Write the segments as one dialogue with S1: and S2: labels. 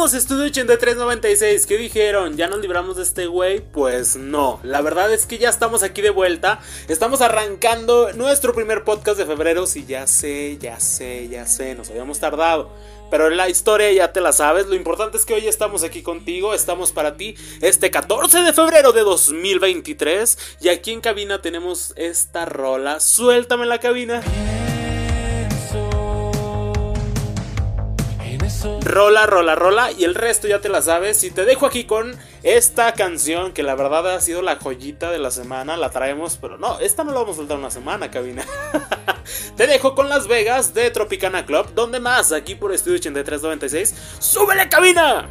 S1: Arrancamos Estudio 8396. ¿Qué dijeron? ¿Ya nos libramos de este güey? Pues no. La verdad es que ya estamos aquí de vuelta. Estamos arrancando nuestro primer podcast de febrero. Sí, ya sé, ya sé, ya sé. Nos habíamos tardado. Pero la historia ya te la sabes. Lo importante es que hoy estamos aquí contigo. Estamos para ti este 14 de febrero de 2023. Y aquí en cabina tenemos esta rola. Suéltame la cabina. Rola, rola, rola. Y el resto ya te la sabes. Y te dejo aquí con esta canción que la verdad ha sido la joyita de la semana. La traemos, pero no, esta no la vamos a soltar una semana, cabina. te dejo con Las Vegas de Tropicana Club. ¿Dónde más? Aquí por Estudio 8396. ¡Súbele, cabina!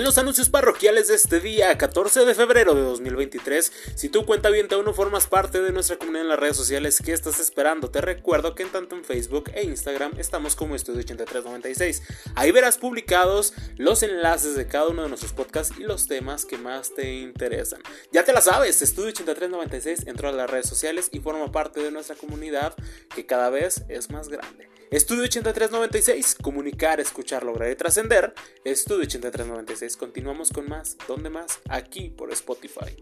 S1: En los anuncios parroquiales de este día, 14 de febrero de 2023, si tu cuenta bien aún no formas parte de nuestra comunidad en las redes sociales, ¿qué estás esperando? Te recuerdo que en tanto en Facebook e Instagram estamos como Estudio 8396. Ahí verás publicados los enlaces de cada uno de nuestros podcasts y los temas que más te interesan. Ya te la sabes, Estudio 8396 entró a las redes sociales y forma parte de nuestra comunidad que cada vez es más grande. Estudio 8396, comunicar, escuchar, lograr y trascender. Estudio 8396, continuamos con más. ¿Dónde más? Aquí por Spotify.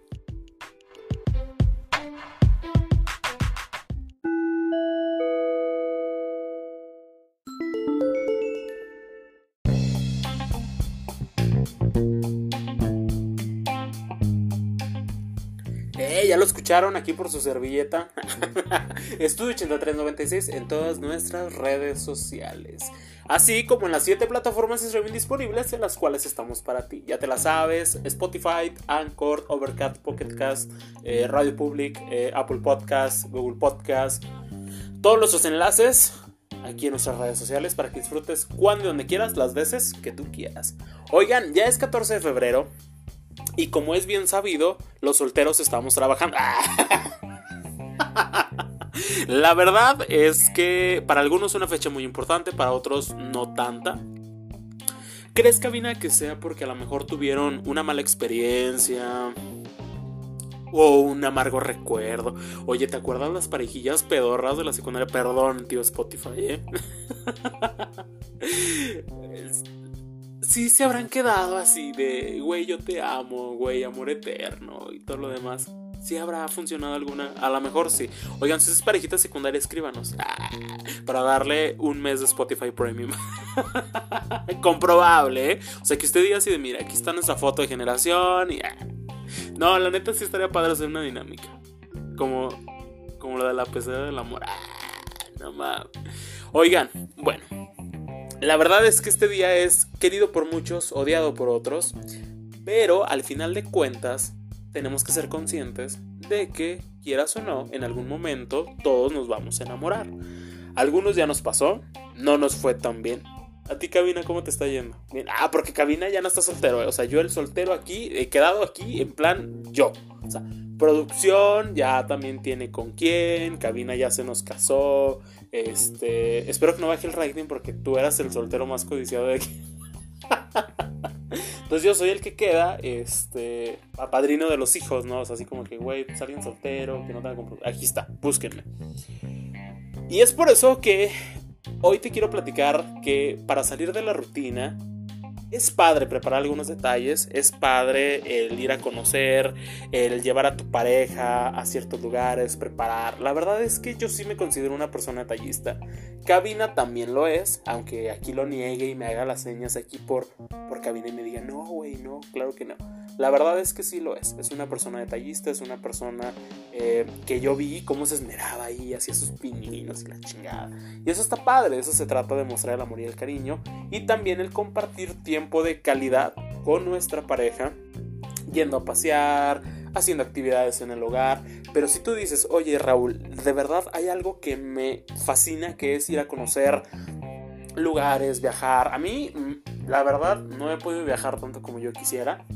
S1: Escucharon aquí por su servilleta. Estudio 8396 en todas nuestras redes sociales. Así como en las 7 plataformas streaming disponibles en las cuales estamos para ti. Ya te la sabes: Spotify, Anchor, Overcast, Pocketcast, eh, Radio Public, eh, Apple Podcast, Google Podcast. Todos nuestros enlaces aquí en nuestras redes sociales para que disfrutes cuando y donde quieras, las veces que tú quieras. Oigan, ya es 14 de febrero. Y como es bien sabido, los solteros estamos trabajando. La verdad es que para algunos es una fecha muy importante, para otros no tanta. ¿Crees, Cabina, que sea porque a lo mejor tuvieron una mala experiencia? O un amargo recuerdo. Oye, ¿te acuerdas las parejillas pedorras de la secundaria? Perdón, tío Spotify, ¿eh? sí se habrán quedado así de, güey, yo te amo, güey, amor eterno y todo lo demás. ¿Sí habrá funcionado alguna? A lo mejor sí. Oigan, si es parejita secundaria, escríbanos. Para darle un mes de Spotify Premium. Comprobable, ¿eh? O sea, que usted diga así de, mira, aquí está nuestra foto de generación y... Ah. No, la neta sí estaría padre hacer una dinámica. Como, como la de la pesadilla del amor. Ah, no mames. Oigan, bueno. La verdad es que este día es querido por muchos, odiado por otros, pero al final de cuentas tenemos que ser conscientes de que, quieras o no, en algún momento todos nos vamos a enamorar. Algunos ya nos pasó, no nos fue tan bien. A ti, Cabina, ¿cómo te está yendo? ah, porque Cabina ya no está soltero, ¿eh? o sea, yo el soltero aquí, he quedado aquí en plan yo. O sea, producción ya también tiene con quién, Cabina ya se nos casó, este, espero que no baje el rating porque tú eras el soltero más codiciado de aquí. Entonces yo soy el que queda, este, a padrino de los hijos, ¿no? O sea, así como que, güey, pues alguien soltero, que no tenga Aquí está, búsquenme. Y es por eso que hoy te quiero platicar que para salir de la rutina, es padre preparar algunos detalles, es padre el ir a conocer, el llevar a tu pareja a ciertos lugares, preparar. La verdad es que yo sí me considero una persona detallista. Cabina también lo es, aunque aquí lo niegue y me haga las señas aquí por, por cabina y me diga, no, güey, no, claro que no. La verdad es que sí lo es. Es una persona detallista, es una persona eh, que yo vi cómo se esmeraba ahí, hacía sus pininos y la chingada. Y eso está padre, eso se trata de mostrar el amor y el cariño. Y también el compartir tiempo de calidad con nuestra pareja, yendo a pasear, haciendo actividades en el hogar. Pero si tú dices, oye Raúl, de verdad hay algo que me fascina, que es ir a conocer lugares, viajar. A mí, mm, la verdad, no he podido viajar tanto como yo quisiera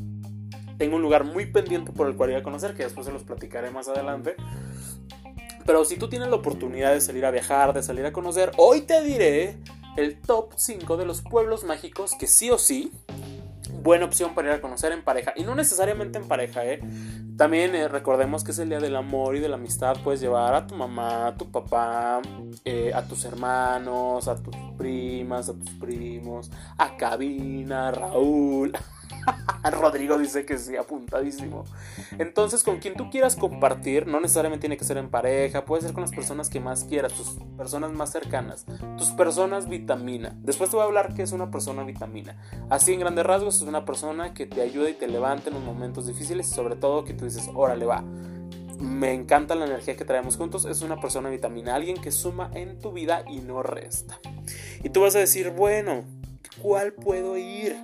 S1: tengo un lugar muy pendiente por el cual ir a conocer, que después se los platicaré más adelante. Pero si tú tienes la oportunidad de salir a viajar, de salir a conocer, hoy te diré el top 5 de los pueblos mágicos que sí o sí, buena opción para ir a conocer en pareja. Y no necesariamente en pareja, ¿eh? También eh, recordemos que es el día del amor y de la amistad. Puedes llevar a tu mamá, a tu papá, eh, a tus hermanos, a tus primas, a tus primos, a Cabina, a Raúl. Rodrigo dice que sí, apuntadísimo. Entonces, con quien tú quieras compartir, no necesariamente tiene que ser en pareja, puede ser con las personas que más quieras, tus personas más cercanas, tus personas vitamina. Después te voy a hablar qué es una persona vitamina. Así en grandes rasgos es una persona que te ayuda y te levanta en los momentos difíciles y sobre todo que tú dices, órale va. Me encanta la energía que traemos juntos. Es una persona vitamina, alguien que suma en tu vida y no resta. Y tú vas a decir, bueno, ¿cuál puedo ir?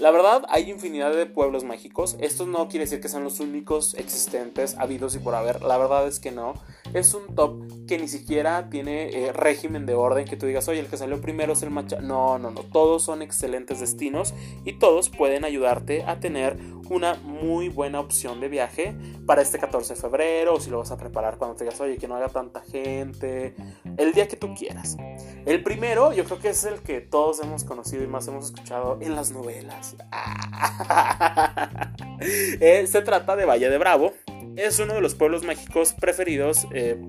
S1: La verdad, hay infinidad de pueblos mágicos. Esto no quiere decir que sean los únicos existentes, habidos y por haber. La verdad es que no. Es un top que ni siquiera tiene eh, régimen de orden que tú digas, oye, el que salió primero es el macha. No, no, no. Todos son excelentes destinos y todos pueden ayudarte a tener una muy buena opción de viaje para este 14 de febrero o si lo vas a preparar cuando te digas, oye, que no haya tanta gente, el día que tú quieras. El primero, yo creo que es el que todos hemos conocido y más hemos escuchado en las novelas. Eh, se trata de Valle de Bravo. Es uno de los pueblos mágicos preferidos. Eh,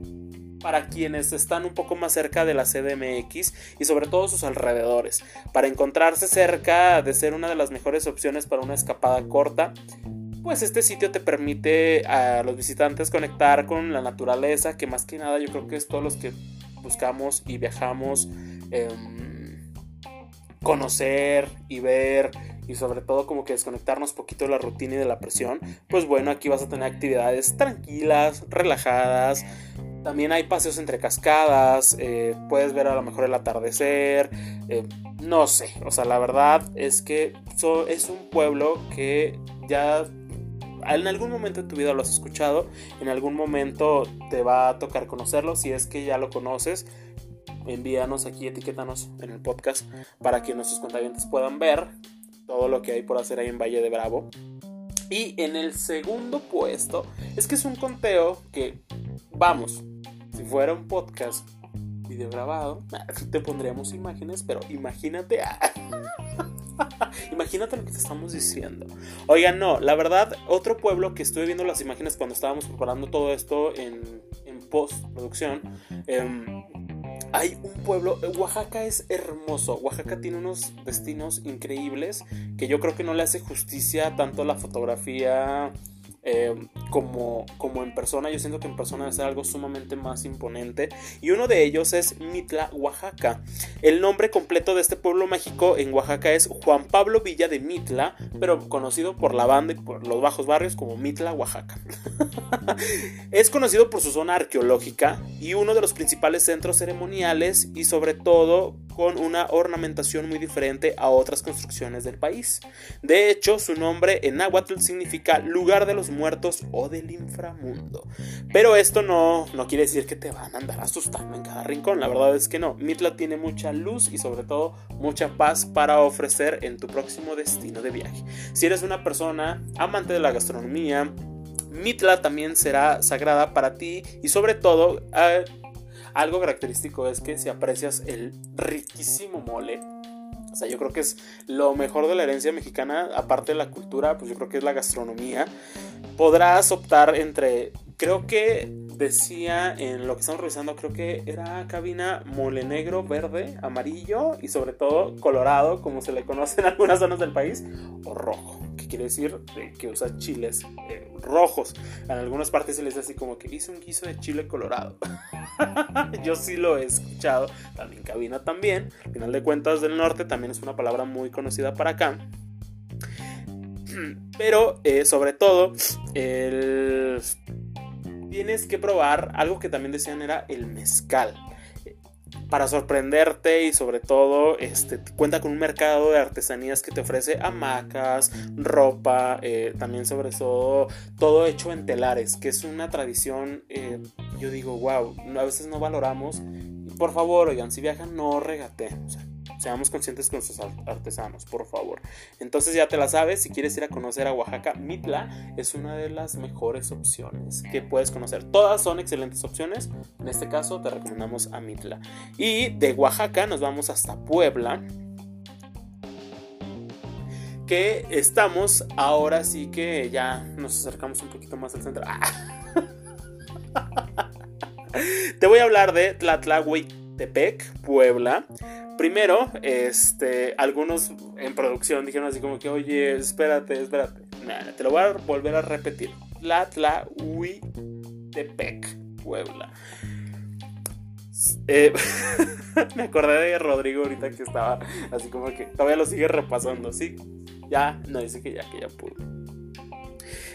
S1: para quienes están un poco más cerca de la CDMX y sobre todo sus alrededores, para encontrarse cerca de ser una de las mejores opciones para una escapada corta. Pues este sitio te permite a los visitantes conectar con la naturaleza, que más que nada yo creo que es todos los que buscamos y viajamos, em, conocer y ver y sobre todo como que desconectarnos poquito de la rutina y de la presión, pues bueno, aquí vas a tener actividades tranquilas, relajadas, también hay paseos entre cascadas, eh, puedes ver a lo mejor el atardecer, eh, no sé, o sea, la verdad es que es un pueblo que ya en algún momento de tu vida lo has escuchado, en algún momento te va a tocar conocerlo, si es que ya lo conoces, envíanos aquí, etiquétanos en el podcast para que nuestros contabientes puedan ver todo lo que hay por hacer ahí en Valle de Bravo. Y en el segundo puesto, es que es un conteo que, vamos, si fuera un podcast video grabado, te pondríamos imágenes, pero imagínate. imagínate lo que te estamos diciendo. Oigan, no, la verdad, otro pueblo que estuve viendo las imágenes cuando estábamos preparando todo esto en, en postproducción. Eh, hay un pueblo, Oaxaca es hermoso, Oaxaca tiene unos destinos increíbles que yo creo que no le hace justicia tanto la fotografía eh, como, como en persona. Yo siento que en persona debe ser algo sumamente más imponente. Y uno de ellos es Mitla, Oaxaca. El nombre completo de este pueblo mágico en Oaxaca es Juan Pablo Villa de Mitla, pero conocido por la banda y por los bajos barrios como Mitla, Oaxaca. es conocido por su zona arqueológica y uno de los principales centros ceremoniales y sobre todo con una ornamentación muy diferente a otras construcciones del país. De hecho, su nombre en náhuatl significa lugar de los muertos o del inframundo. Pero esto no, no quiere decir que te van a andar asustando en cada rincón, la verdad es que no. Mitla tiene mucha luz y sobre todo mucha paz para ofrecer en tu próximo destino de viaje. Si eres una persona amante de la gastronomía, Mitla también será sagrada para ti y sobre todo eh, algo característico es que si aprecias el riquísimo mole, o sea, yo creo que es lo mejor de la herencia mexicana, aparte de la cultura, pues yo creo que es la gastronomía. Podrás optar entre, creo que decía en lo que estamos revisando, creo que era cabina mole negro, verde, amarillo y sobre todo colorado, como se le conoce en algunas zonas del país, o rojo, quiere decir que usa chiles eh, rojos. En algunas partes se les dice así como que hice un guiso de chile colorado. Yo sí lo he escuchado, también cabina también. Al final de cuentas del norte también es una palabra muy conocida para acá. Pero eh, sobre todo, tienes que probar algo que también decían era el mezcal para sorprenderte y sobre todo este, cuenta con un mercado de artesanías que te ofrece hamacas, ropa, eh, también sobre todo todo hecho en telares, que es una tradición, eh, yo digo, wow, a veces no valoramos. Por favor, oigan, si viajan no regateen. Seamos conscientes con sus artesanos, por favor. Entonces ya te la sabes, si quieres ir a conocer a Oaxaca, Mitla es una de las mejores opciones que puedes conocer. Todas son excelentes opciones, en este caso te recomendamos a Mitla. Y de Oaxaca nos vamos hasta Puebla que estamos ahora sí que ya nos acercamos un poquito más al centro. Te voy a hablar de Tlatlahuitepec, Puebla. Primero, este, algunos en producción dijeron así como que, oye, espérate, espérate. te lo voy a volver a repetir. Tlatlahuitepec, Puebla. Eh, me acordé de Rodrigo ahorita que estaba así como que todavía lo sigue repasando, ¿sí? Ya, no dice que ya, que ya pudo.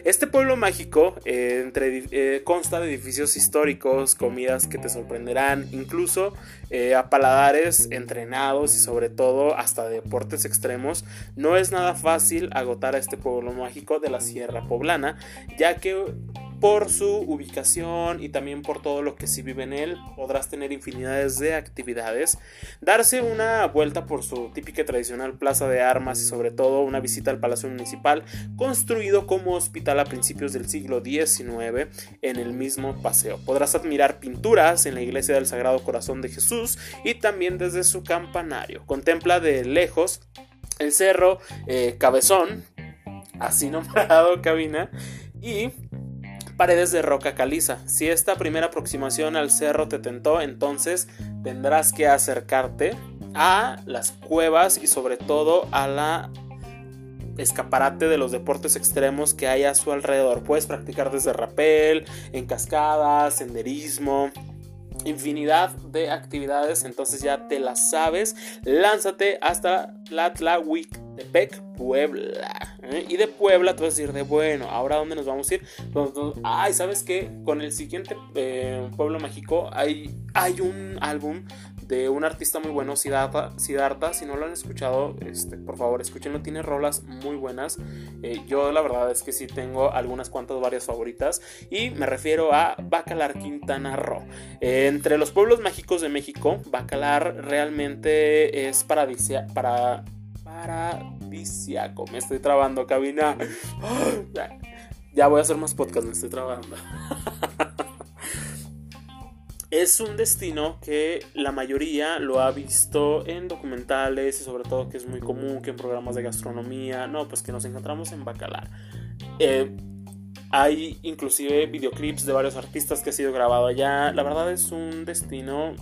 S1: Este pueblo mágico eh, eh, consta de edificios históricos, comidas que te sorprenderán, incluso eh, a paladares entrenados y sobre todo hasta deportes extremos. No es nada fácil agotar a este pueblo mágico de la Sierra Poblana, ya que por su ubicación y también por todo lo que sí vive en él, podrás tener infinidades de actividades, darse una vuelta por su típica y tradicional plaza de armas y sobre todo una visita al Palacio Municipal, construido como hospital a principios del siglo XIX en el mismo paseo. Podrás admirar pinturas en la iglesia del Sagrado Corazón de Jesús y también desde su campanario. Contempla de lejos el cerro eh, Cabezón, así nombrado cabina, y paredes de roca caliza. Si esta primera aproximación al cerro te tentó, entonces tendrás que acercarte a las cuevas y sobre todo a la escaparate de los deportes extremos que hay a su alrededor. Puedes practicar desde rappel, en cascadas, senderismo, infinidad de actividades, entonces ya te las sabes. Lánzate hasta Tlatlauhitepec, Puebla. ¿Eh? Y de Puebla tú vas a decir de bueno, ahora dónde nos vamos a ir? Ay, ¿sabes qué? Con el siguiente eh, pueblo mágico hay, hay un álbum de un artista muy bueno, Siddhartha. Si no lo han escuchado, este, por favor, escúchenlo. Tiene rolas muy buenas. Eh, yo la verdad es que sí tengo algunas cuantas, varias favoritas. Y me refiero a Bacalar Quintana Roo. Entre los pueblos mágicos de México, Bacalar realmente es paradisia para paradisiaco. Me estoy trabando, cabina. ya voy a hacer más podcast, me estoy trabando. es un destino que la mayoría lo ha visto en documentales y sobre todo que es muy común que en programas de gastronomía, no, pues que nos encontramos en Bacalar. Eh, hay inclusive videoclips de varios artistas que ha sido grabado allá. La verdad es un destino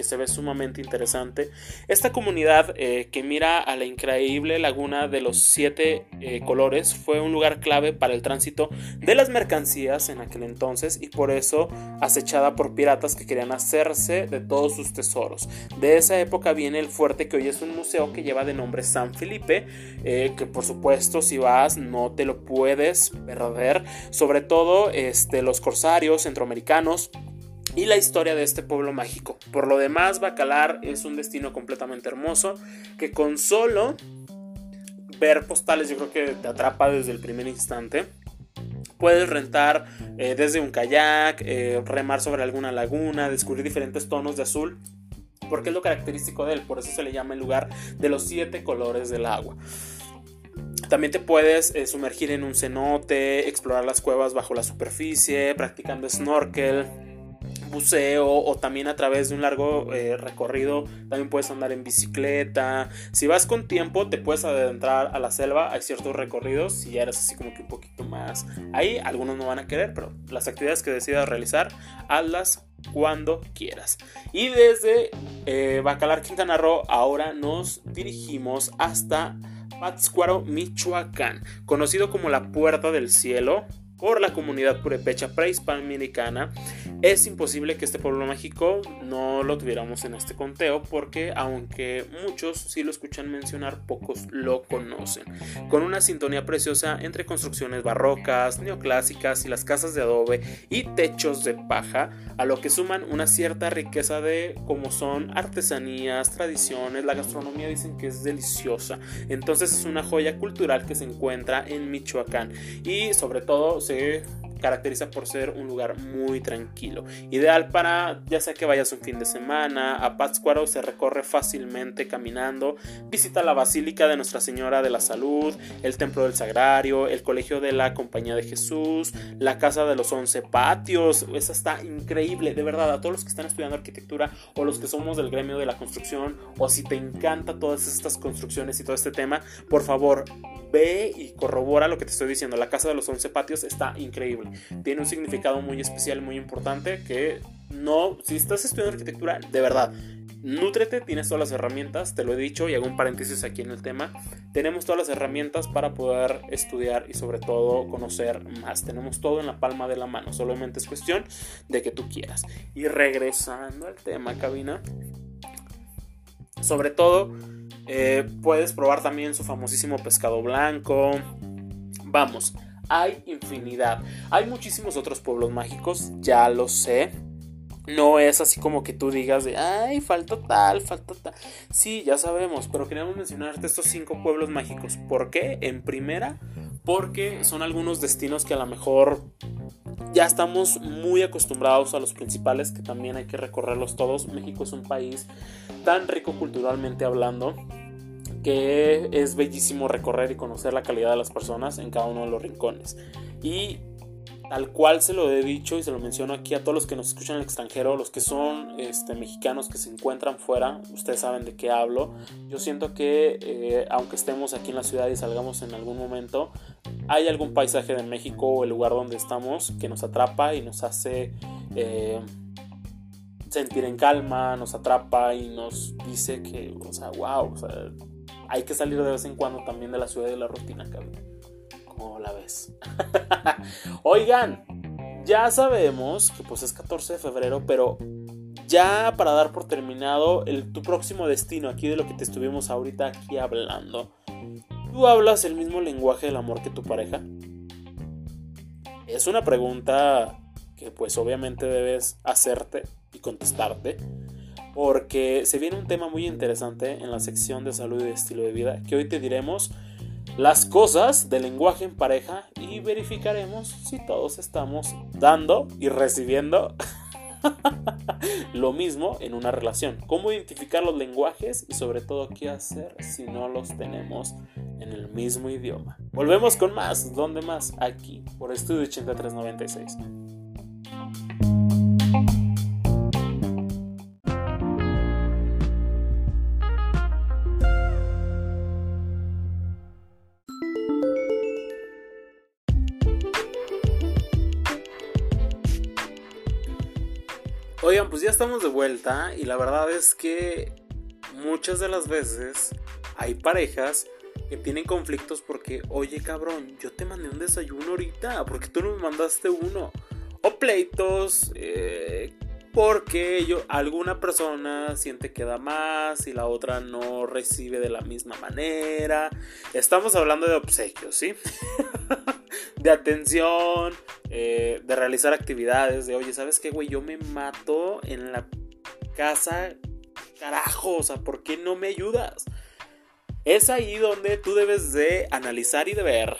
S1: que se ve sumamente interesante. Esta comunidad eh, que mira a la increíble laguna de los siete eh, colores fue un lugar clave para el tránsito de las mercancías en aquel entonces y por eso acechada por piratas que querían hacerse de todos sus tesoros. De esa época viene el fuerte que hoy es un museo que lleva de nombre San Felipe, eh, que por supuesto si vas no te lo puedes perder, sobre todo este, los corsarios centroamericanos y la historia de este pueblo mágico. Por lo demás, Bacalar es un destino completamente hermoso que con solo ver postales yo creo que te atrapa desde el primer instante. Puedes rentar eh, desde un kayak, eh, remar sobre alguna laguna, descubrir diferentes tonos de azul, porque es lo característico de él, por eso se le llama el lugar de los siete colores del agua. También te puedes eh, sumergir en un cenote, explorar las cuevas bajo la superficie, practicando snorkel, buceo o también a través de un largo eh, recorrido también puedes andar en bicicleta. Si vas con tiempo te puedes adentrar a la selva hay ciertos recorridos si ya eres así como que un poquito más. Ahí algunos no van a querer pero las actividades que decidas realizar hazlas cuando quieras. Y desde eh, Bacalar Quintana Roo ahora nos dirigimos hasta Pátzcuaro, Michoacán, conocido como la Puerta del Cielo por la comunidad purepecha prehispanoamericana, es imposible que este pueblo mágico no lo tuviéramos en este conteo porque aunque muchos sí lo escuchan mencionar, pocos lo conocen. Con una sintonía preciosa entre construcciones barrocas, neoclásicas y las casas de adobe y techos de paja, a lo que suman una cierta riqueza de como son artesanías, tradiciones, la gastronomía dicen que es deliciosa. Entonces es una joya cultural que se encuentra en Michoacán y sobre todo ser caracteriza por ser un lugar muy tranquilo. Ideal para ya sea que vayas un fin de semana, a Pátzcuaro se recorre fácilmente caminando, visita la Basílica de Nuestra Señora de la Salud, el Templo del Sagrario, el Colegio de la Compañía de Jesús, la Casa de los Once Patios, esa está increíble, de verdad, a todos los que están estudiando arquitectura o los que somos del gremio de la construcción o si te encanta todas estas construcciones y todo este tema, por favor, ve y corrobora lo que te estoy diciendo. La Casa de los Once Patios está increíble. Tiene un significado muy especial, muy importante que no, si estás estudiando arquitectura, de verdad, Nútrete, tienes todas las herramientas, te lo he dicho y hago un paréntesis aquí en el tema. Tenemos todas las herramientas para poder estudiar y sobre todo conocer más. Tenemos todo en la palma de la mano, solamente es cuestión de que tú quieras. Y regresando al tema, cabina, sobre todo eh, puedes probar también su famosísimo pescado blanco. Vamos, hay infinidad. Hay muchísimos otros pueblos mágicos, ya lo sé. No es así como que tú digas de, ay, falta tal, falta tal. Sí, ya sabemos, pero queríamos mencionarte estos cinco pueblos mágicos. ¿Por qué? En primera, porque son algunos destinos que a lo mejor ya estamos muy acostumbrados a los principales, que también hay que recorrerlos todos. México es un país tan rico culturalmente hablando que es bellísimo recorrer y conocer la calidad de las personas en cada uno de los rincones. Y tal cual se lo he dicho y se lo menciono aquí a todos los que nos escuchan en el extranjero, los que son este, mexicanos que se encuentran fuera, ustedes saben de qué hablo. Yo siento que eh, aunque estemos aquí en la ciudad y salgamos en algún momento, hay algún paisaje de México o el lugar donde estamos que nos atrapa y nos hace... Eh, sentir en calma, nos atrapa y nos dice que, o sea, wow, o sea, hay que salir de vez en cuando también de la ciudad y de la rutina, cabrón. ¿Cómo la ves? Oigan, ya sabemos que pues es 14 de febrero, pero ya para dar por terminado el, tu próximo destino, aquí de lo que te estuvimos ahorita aquí hablando. ¿Tú hablas el mismo lenguaje del amor que tu pareja? Es una pregunta que pues obviamente debes hacerte y contestarte porque se viene un tema muy interesante en la sección de salud y estilo de vida que hoy te diremos las cosas del lenguaje en pareja y verificaremos si todos estamos dando y recibiendo lo mismo en una relación. Cómo identificar los lenguajes y sobre todo qué hacer si no los tenemos en el mismo idioma. Volvemos con más. ¿Dónde más? Aquí, por Estudio 8396. Estamos de vuelta y la verdad es que muchas de las veces hay parejas que tienen conflictos porque, oye cabrón, yo te mandé un desayuno ahorita, porque tú no me mandaste uno? O pleitos, eh, porque yo, alguna persona siente que da más y la otra no recibe de la misma manera. Estamos hablando de obsequios, ¿sí? de atención, eh, de realizar actividades, de oye, ¿sabes qué, güey? Yo me mato en la casa, carajo, o sea, ¿por qué no me ayudas? Es ahí donde tú debes de analizar y de ver,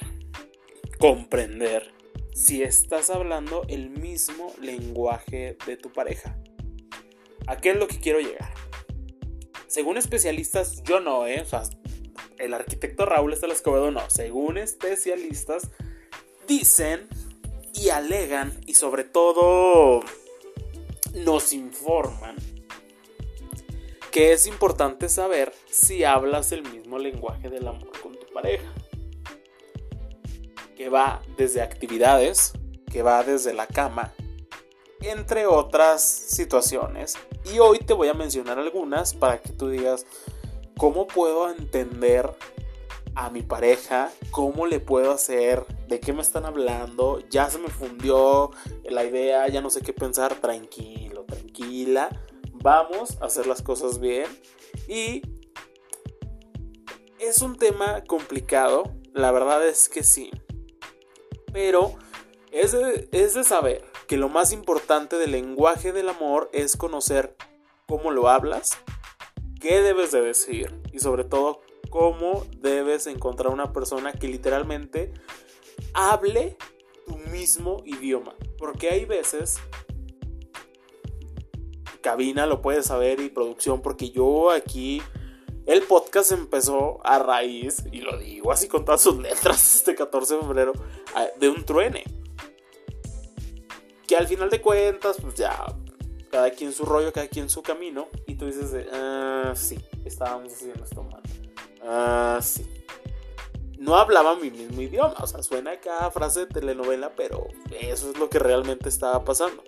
S1: comprender si estás hablando el mismo lenguaje de tu pareja. ¿A qué es lo que quiero llegar? Según especialistas, yo no, ¿eh? O sea, el arquitecto Raúl Estelas Escobedo no. Según especialistas, dicen y alegan y sobre todo nos informan que es importante saber si hablas el mismo lenguaje del amor con tu pareja. Que va desde actividades, que va desde la cama, entre otras situaciones. Y hoy te voy a mencionar algunas para que tú digas cómo puedo entender a mi pareja, cómo le puedo hacer, de qué me están hablando, ya se me fundió la idea, ya no sé qué pensar, tranquilo, tranquila, vamos a hacer las cosas bien. Y es un tema complicado, la verdad es que sí, pero es de, es de saber que lo más importante del lenguaje del amor es conocer cómo lo hablas, qué debes de decir y sobre todo cómo debes encontrar una persona que literalmente hable tu mismo idioma. Porque hay veces, cabina lo puede saber y producción, porque yo aquí, el podcast empezó a raíz, y lo digo así con todas sus letras, este 14 de febrero, de un truene. Que al final de cuentas, pues ya, cada quien su rollo, cada quien su camino, y tú dices, ah, sí, estábamos haciendo esto mal. Ah, sí no hablaba mi mismo idioma. O sea, suena cada frase de telenovela, pero eso es lo que realmente estaba pasando.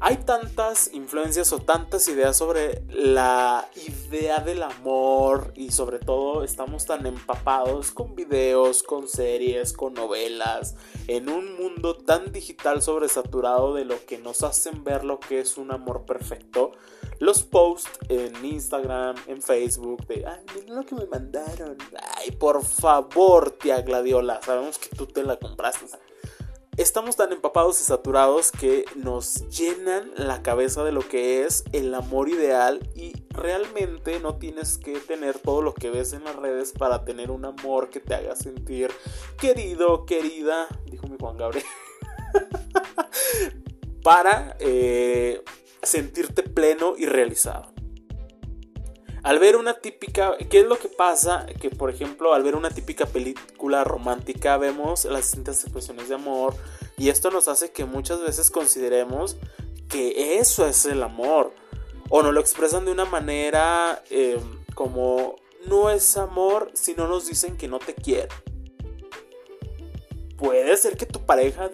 S1: Hay tantas influencias o tantas ideas sobre la idea del amor y sobre todo estamos tan empapados con videos, con series, con novelas, en un mundo tan digital sobresaturado de lo que nos hacen ver lo que es un amor perfecto los posts en Instagram, en Facebook, de, ay, miren lo que me mandaron. Ay, por favor, tía Gladiola, sabemos que tú te la compraste. Estamos tan empapados y saturados que nos llenan la cabeza de lo que es el amor ideal y realmente no tienes que tener todo lo que ves en las redes para tener un amor que te haga sentir querido, querida, dijo mi Juan Gabriel. para eh, sentirte pleno y realizado. Al ver una típica, ¿qué es lo que pasa? Que por ejemplo, al ver una típica película romántica vemos las distintas expresiones de amor y esto nos hace que muchas veces consideremos que eso es el amor o no lo expresan de una manera eh, como no es amor si no nos dicen que no te quiere. Puede ser que tu pareja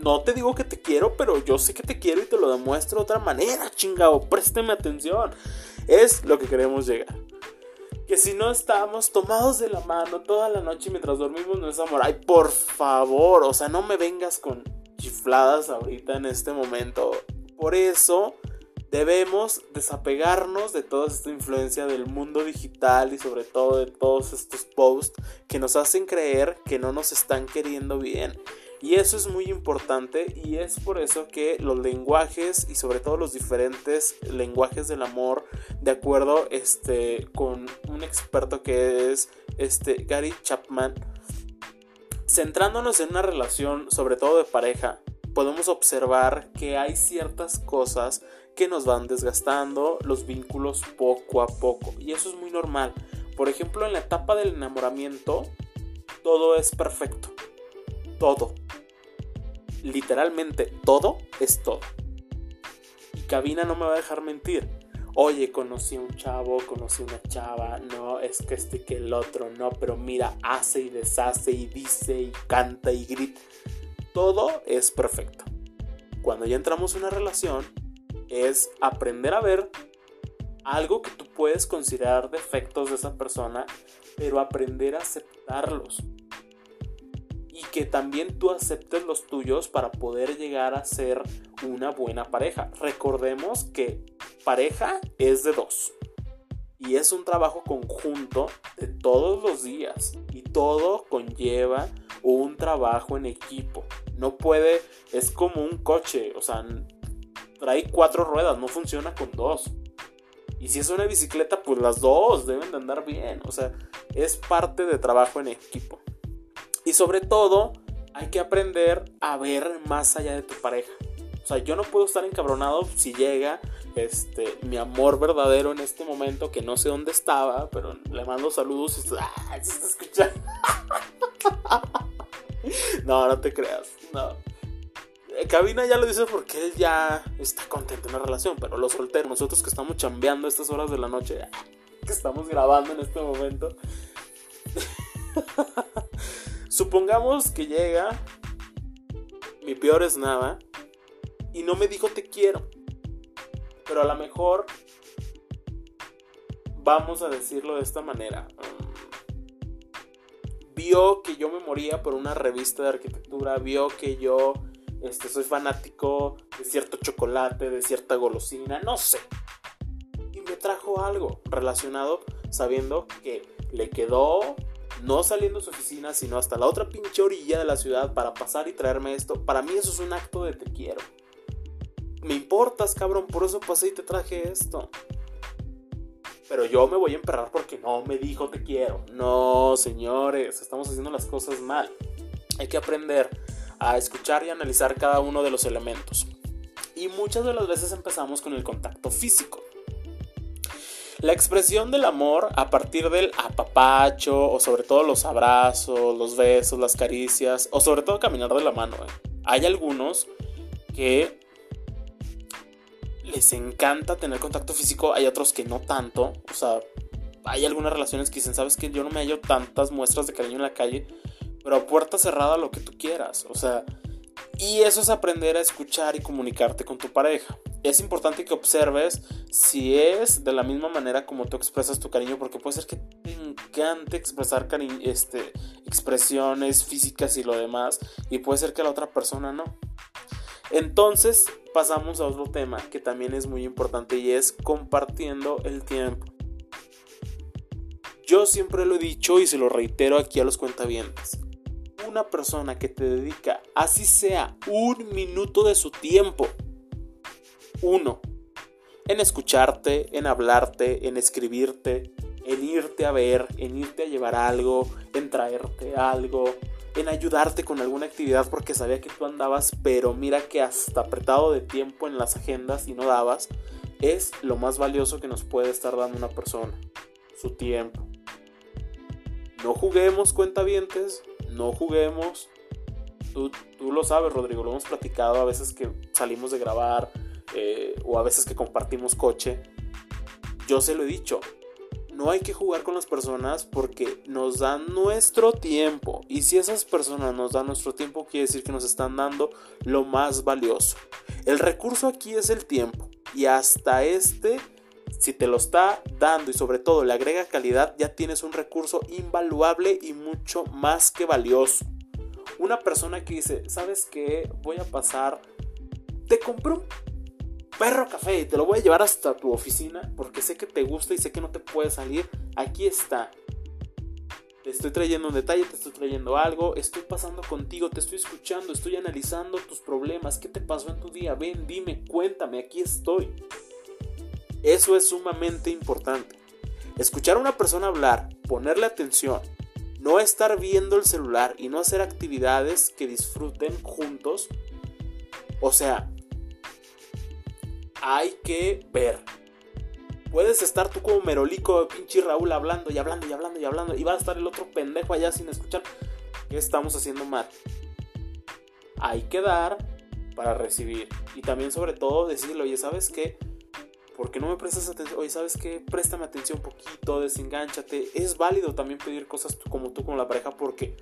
S1: no te digo que te quiero, pero yo sé que te quiero y te lo demuestro de otra manera, chingado. Présteme atención. Es lo que queremos llegar. Que si no estamos tomados de la mano toda la noche mientras dormimos no es amor. Ay, por favor, o sea, no me vengas con chifladas ahorita en este momento. Por eso debemos desapegarnos de toda esta influencia del mundo digital y sobre todo de todos estos posts que nos hacen creer que no nos están queriendo bien. Y eso es muy importante y es por eso que los lenguajes y sobre todo los diferentes lenguajes del amor, de acuerdo este, con un experto que es este, Gary Chapman, centrándonos en una relación sobre todo de pareja, podemos observar que hay ciertas cosas que nos van desgastando los vínculos poco a poco y eso es muy normal. Por ejemplo, en la etapa del enamoramiento, todo es perfecto. Todo literalmente todo es todo. Y Cabina no me va a dejar mentir. Oye, conocí a un chavo, conocí a una chava, no, es que este que el otro, no, pero mira, hace y deshace y dice y canta y grita. Todo es perfecto. Cuando ya entramos en una relación, es aprender a ver algo que tú puedes considerar defectos de esa persona, pero aprender a aceptarlos y que también tú aceptes los tuyos para poder llegar a ser una buena pareja. Recordemos que pareja es de dos y es un trabajo conjunto de todos los días y todo conlleva un trabajo en equipo. No puede, es como un coche, o sea, trae cuatro ruedas, no funciona con dos. Y si es una bicicleta, pues las dos deben de andar bien. O sea, es parte de trabajo en equipo. Y sobre todo, hay que aprender a ver más allá de tu pareja. O sea, yo no puedo estar encabronado si llega este, mi amor verdadero en este momento, que no sé dónde estaba, pero le mando saludos y se está no, no te creas. No. Eh, Cabina ya lo dice porque él ya está contento en la relación, pero los solteros, nosotros que estamos chambeando estas horas de la noche, que estamos grabando en este momento. Supongamos que llega mi peor es nada y no me dijo te quiero. Pero a lo mejor vamos a decirlo de esta manera. vio que yo me moría por una revista de arquitectura, vio que yo este, soy fanático de cierto chocolate, de cierta golosina, no sé. Y me trajo algo relacionado sabiendo que le quedó no saliendo de su oficina, sino hasta la otra pinche orilla de la ciudad para pasar y traerme esto, para mí eso es un acto de te quiero. Me importas, cabrón, por eso pasé y te traje esto. Pero yo me voy a emperrar porque no me dijo te quiero. No, señores, estamos haciendo las cosas mal. Hay que aprender a escuchar y analizar cada uno de los elementos. Y muchas de las veces empezamos con el contacto físico. La expresión del amor a partir del apapacho o sobre todo los abrazos, los besos, las caricias o sobre todo caminar de la mano. ¿eh? Hay algunos que les encanta tener contacto físico, hay otros que no tanto. O sea, hay algunas relaciones que dicen, sabes que yo no me hallo tantas muestras de cariño en la calle, pero a puerta cerrada lo que tú quieras. O sea, y eso es aprender a escuchar y comunicarte con tu pareja. Es importante que observes si es de la misma manera como tú expresas tu cariño, porque puede ser que te encante expresar este, expresiones físicas y lo demás, y puede ser que la otra persona no. Entonces pasamos a otro tema que también es muy importante y es compartiendo el tiempo. Yo siempre lo he dicho y se lo reitero aquí a los cuentavientes una persona que te dedica, así sea, un minuto de su tiempo, uno, en escucharte, en hablarte, en escribirte, en irte a ver, en irte a llevar algo, en traerte algo, en ayudarte con alguna actividad porque sabía que tú andabas, pero mira que hasta apretado de tiempo en las agendas y no dabas, es lo más valioso que nos puede estar dando una persona, su tiempo. No juguemos cuentavientes, no juguemos. Tú, lo sabes, Rodrigo, lo hemos platicado a veces que salimos de grabar eh, o a veces que compartimos coche. Yo se lo he dicho, no hay que jugar con las personas porque nos dan nuestro tiempo. Y si esas personas nos dan nuestro tiempo, quiere decir que nos están dando lo más valioso. El recurso aquí es el tiempo. Y hasta este si te lo está dando y sobre todo le agrega calidad, ya tienes un recurso invaluable y mucho más que valioso. Una persona que dice, ¿sabes qué? Voy a pasar, te compro un perro café y te lo voy a llevar hasta tu oficina porque sé que te gusta y sé que no te puede salir. Aquí está. Te estoy trayendo un detalle, te estoy trayendo algo, estoy pasando contigo, te estoy escuchando, estoy analizando tus problemas, qué te pasó en tu día, ven, dime, cuéntame, aquí estoy. Eso es sumamente importante. Escuchar a una persona hablar, ponerle atención, no estar viendo el celular y no hacer actividades que disfruten juntos. O sea, hay que ver. Puedes estar tú como merolico, pinche Raúl, hablando y hablando y hablando y hablando. Y va a estar el otro pendejo allá sin escuchar. ¿Qué estamos haciendo mal? Hay que dar para recibir. Y también sobre todo decirle, oye, ¿sabes qué? ¿Por qué no me prestas atención? Oye, ¿sabes qué? Préstame atención un poquito, desengánchate. Es válido también pedir cosas como tú con la pareja porque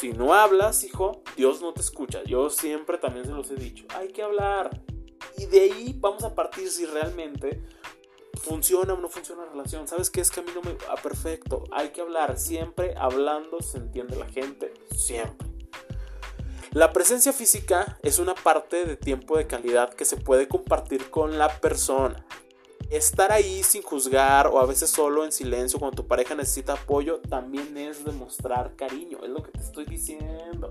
S1: si no hablas, hijo, Dios no te escucha. Yo siempre también se los he dicho. Hay que hablar. Y de ahí vamos a partir si realmente funciona o no funciona la relación. ¿Sabes qué? Es que a mí no me... Ah, perfecto. Hay que hablar. Siempre hablando se entiende la gente. Siempre. La presencia física es una parte de tiempo de calidad que se puede compartir con la persona. Estar ahí sin juzgar o a veces solo en silencio cuando tu pareja necesita apoyo también es demostrar cariño, es lo que te estoy diciendo.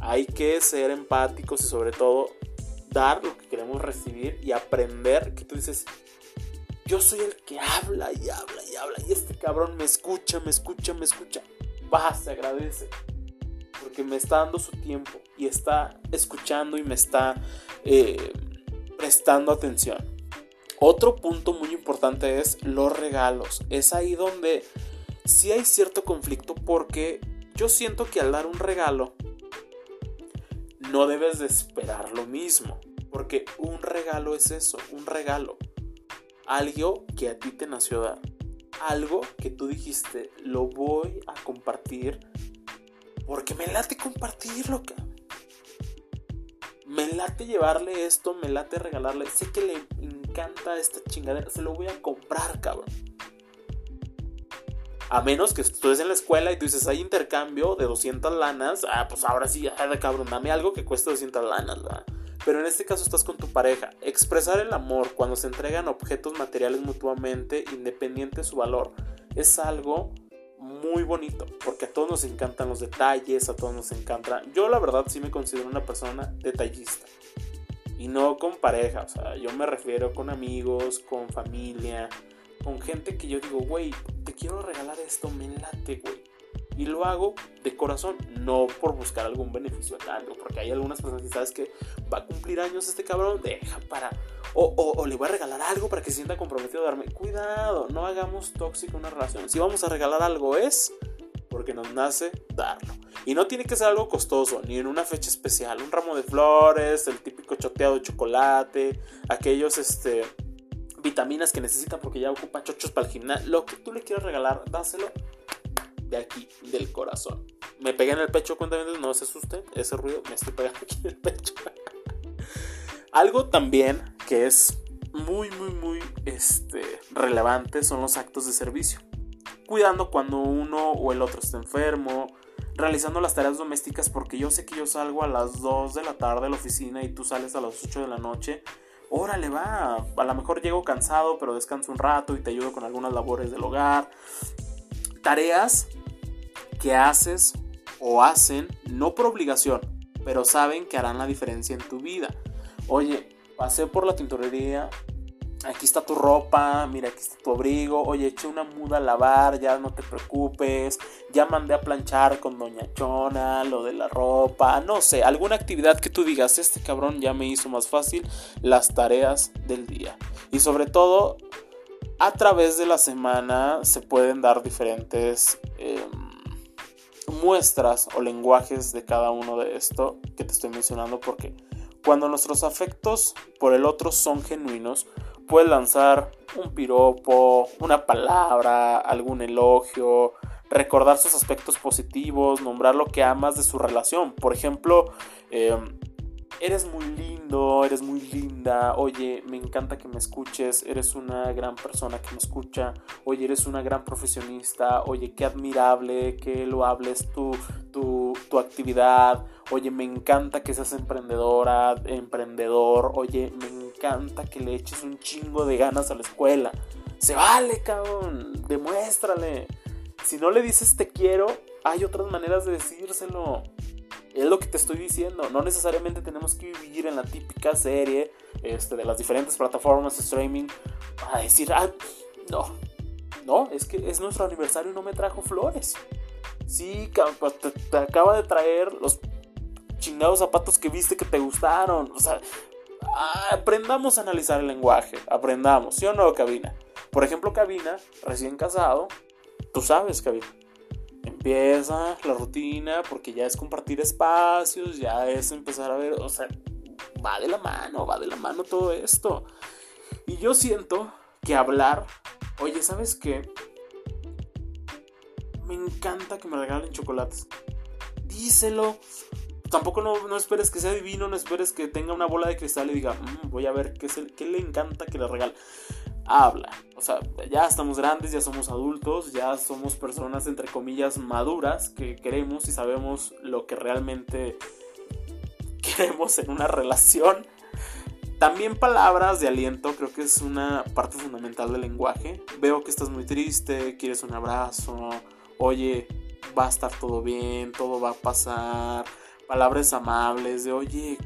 S1: Hay que ser empáticos y sobre todo dar lo que queremos recibir y aprender que tú dices, yo soy el que habla y habla y habla y este cabrón me escucha, me escucha, me escucha. Va, se agradece porque me está dando su tiempo y está escuchando y me está eh, prestando atención. Otro punto muy importante es los regalos. Es ahí donde sí hay cierto conflicto porque yo siento que al dar un regalo no debes de esperar lo mismo. Porque un regalo es eso, un regalo. Algo que a ti te nació dar. Algo que tú dijiste, lo voy a compartir porque me late compartirlo, cabrón. Me late llevarle esto, me late regalarle. Sé que le encanta esta chingadera. Se lo voy a comprar, cabrón. A menos que estés en la escuela y tú dices, hay intercambio de 200 lanas. Ah, pues ahora sí, de cabrón, dame algo que cueste 200 lanas, ¿verdad? Pero en este caso estás con tu pareja. Expresar el amor cuando se entregan objetos materiales mutuamente, independiente de su valor, es algo muy bonito, porque a todos nos encantan los detalles, a todos nos encanta. Yo la verdad sí me considero una persona detallista. Y no con pareja, o sea, yo me refiero con amigos, con familia, con gente que yo digo, güey, te quiero regalar esto, me late, güey. Y lo hago de corazón, no por buscar algún beneficio a porque hay algunas personas que sabes que va a cumplir años este cabrón, deja para... O, le voy a regalar algo para que se sienta comprometido a darme. Cuidado, no hagamos tóxica una relación. Si vamos a regalar algo es porque nos nace darlo. Y no tiene que ser algo costoso, ni en una fecha especial. Un ramo de flores, el típico choteado de chocolate, aquellos este, vitaminas que necesitan porque ya ocupa chochos para el gimnasio. Lo que tú le quieras regalar, dáselo de aquí, del corazón. Me pegué en el pecho, cuéntame, no se asuste, ese ruido me estoy pegando aquí en el pecho. Algo también que es muy, muy, muy este, relevante son los actos de servicio. Cuidando cuando uno o el otro está enfermo, realizando las tareas domésticas porque yo sé que yo salgo a las 2 de la tarde a la oficina y tú sales a las 8 de la noche. Órale, va. A lo mejor llego cansado, pero descanso un rato y te ayudo con algunas labores del hogar. Tareas que haces o hacen no por obligación, pero saben que harán la diferencia en tu vida. Oye, pasé por la tintorería, aquí está tu ropa, mira, aquí está tu abrigo, oye, eché una muda a lavar, ya no te preocupes, ya mandé a planchar con Doña Chona, lo de la ropa, no sé, alguna actividad que tú digas, este cabrón ya me hizo más fácil las tareas del día. Y sobre todo, a través de la semana se pueden dar diferentes... Em, muestras o lenguajes de cada uno de esto que te estoy mencionando porque cuando nuestros afectos por el otro son genuinos, puedes lanzar un piropo, una palabra, algún elogio, recordar sus aspectos positivos, nombrar lo que amas de su relación. Por ejemplo, em, eres muy lindo, eres muy linda, oye, me encanta que me escuches, eres una gran persona que me escucha, oye, eres una gran profesionista, oye, qué admirable que lo hables tu, tu, tu actividad, oye, me encanta que seas emprendedora, emprendedor, oye, me encanta que le eches un chingo de ganas a la escuela. Se vale, cabrón, demuéstrale. Si no le dices te quiero, hay otras maneras de decírselo. Es lo que te estoy diciendo. No necesariamente tenemos que vivir en la típica serie este, de las diferentes plataformas de streaming a decir, ah, no, no, es que es nuestro aniversario y no me trajo flores. Sí, pues, te, acaba de traer los chingados zapatos que viste que te gustaron. O sea, aprendamos a analizar el lenguaje. Aprendamos, ¿sí o no, Cabina? Por ejemplo, Cabina, recién casado, tú sabes, Cabina empieza la rutina porque ya es compartir espacios, ya es empezar a ver, o sea, va de la mano, va de la mano todo esto. Y yo siento que hablar, oye, ¿sabes qué? Me encanta que me regalen chocolates. Díselo. Tampoco no, esperes que sea divino, no esperes que tenga una bola de cristal y diga, mm, voy a ver qué, es el, qué le encanta que le regale habla. O sea, ya estamos grandes, ya somos adultos, ya somos personas entre comillas maduras que queremos y sabemos lo que realmente queremos en una relación. También palabras de aliento, creo que es una parte fundamental del lenguaje. Veo que estás muy triste, quieres un abrazo, oye, va a estar todo bien, todo va a pasar. Palabras amables de, oye,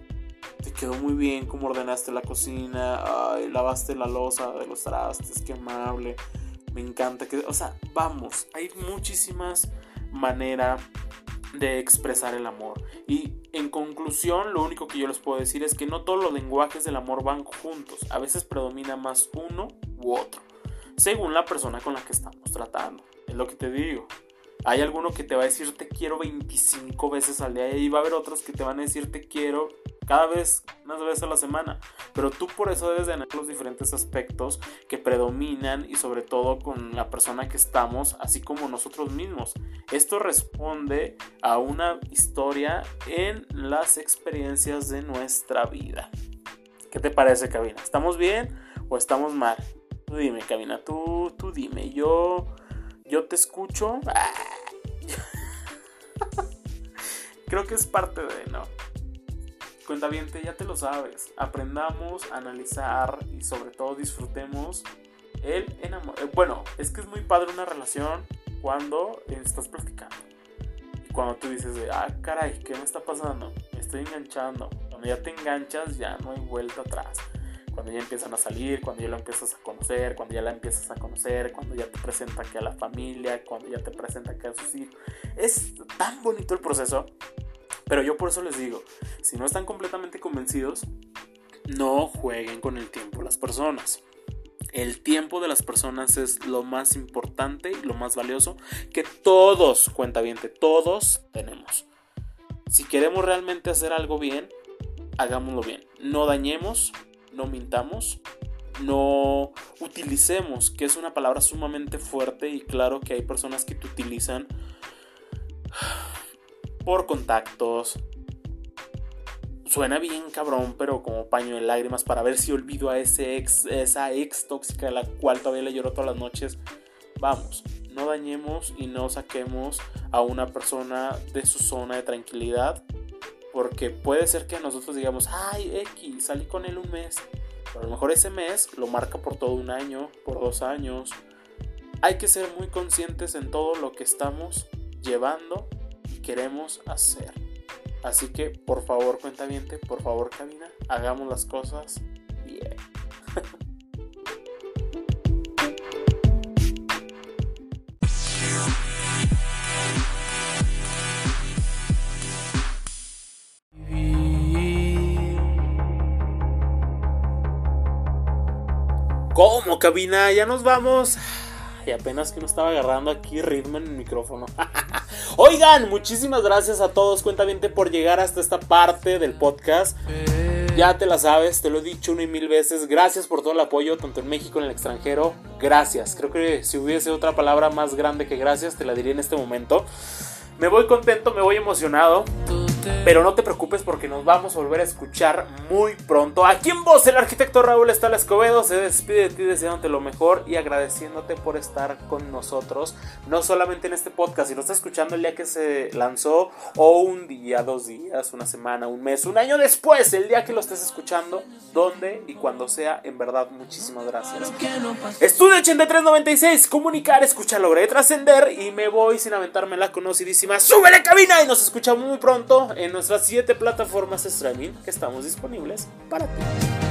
S1: te quedó muy bien como ordenaste la cocina, ay, lavaste la losa de los trastes, qué amable, me encanta que, o sea, vamos, hay muchísimas maneras de expresar el amor. Y en conclusión, lo único que yo les puedo decir es que no todos los lenguajes del amor van juntos, a veces predomina más uno u otro, según la persona con la que estamos tratando, es lo que te digo. Hay alguno que te va a decir te quiero 25 veces al día y va a haber otros que te van a decir te quiero cada vez, unas veces a la semana. Pero tú por eso debes de analizar los diferentes aspectos que predominan y sobre todo con la persona que estamos, así como nosotros mismos. Esto responde a una historia en las experiencias de nuestra vida. ¿Qué te parece, Cabina? ¿Estamos bien o estamos mal? Tú dime, Cabina, tú, tú dime. Yo, yo te escucho. Creo que es parte de, ¿no? Cuentaviente, ya te lo sabes. Aprendamos a analizar y sobre todo disfrutemos el enamor. Eh, bueno, es que es muy padre una relación cuando estás platicando. Y cuando tú dices de, ah, caray, ¿qué me está pasando? Me estoy enganchando. Cuando ya te enganchas, ya no hay vuelta atrás. Cuando ya empiezan a salir, cuando ya lo empiezas a conocer, cuando ya la empiezas a conocer, cuando ya te presenta que a la familia, cuando ya te presenta que a sus hijos. Es tan bonito el proceso, pero yo por eso les digo, si no están completamente convencidos, no jueguen con el tiempo las personas. El tiempo de las personas es lo más importante y lo más valioso que todos, cuenta bien, todos tenemos. Si queremos realmente hacer algo bien, hagámoslo bien. No dañemos, no mintamos, no utilicemos, que es una palabra sumamente fuerte y claro que hay personas que te utilizan por contactos. Suena bien cabrón, pero como paño de lágrimas para ver si olvido a ese ex, esa ex tóxica a la cual todavía le lloro todas las noches. Vamos, no dañemos y no saquemos a una persona de su zona de tranquilidad. Porque puede ser que nosotros digamos, ay, X, salí con él un mes. A lo mejor ese mes lo marca por todo un año, por dos años. Hay que ser muy conscientes en todo lo que estamos llevando y queremos hacer. Así que, por favor, cuenta bien, por favor, cabina, hagamos las cosas bien. ¿Cómo, cabina? Ya nos vamos. Y apenas que no estaba agarrando aquí ritmo en el micrófono. Oigan, muchísimas gracias a todos, cuentamente, por llegar hasta esta parte del podcast. Ya te la sabes, te lo he dicho una y mil veces. Gracias por todo el apoyo, tanto en México como en el extranjero. Gracias. Creo que si hubiese otra palabra más grande que gracias, te la diría en este momento. Me voy contento, me voy emocionado. Pero no te preocupes porque nos vamos a volver a escuchar muy pronto. Aquí en voz, el arquitecto Raúl Estala Escobedo se despide de ti deseándote lo mejor y agradeciéndote por estar con nosotros. No solamente en este podcast, si lo estás escuchando el día que se lanzó, o un día, dos días, una semana, un mes, un año después, el día que lo estés escuchando, donde y cuando sea, en verdad, muchísimas gracias. Estudio 8396, comunicar, escuchar, logré trascender y me voy sin aventarme la conocidísima. ¡Súbele cabina! Y nos escuchamos muy pronto en nuestras 7 plataformas streaming que estamos disponibles para ti.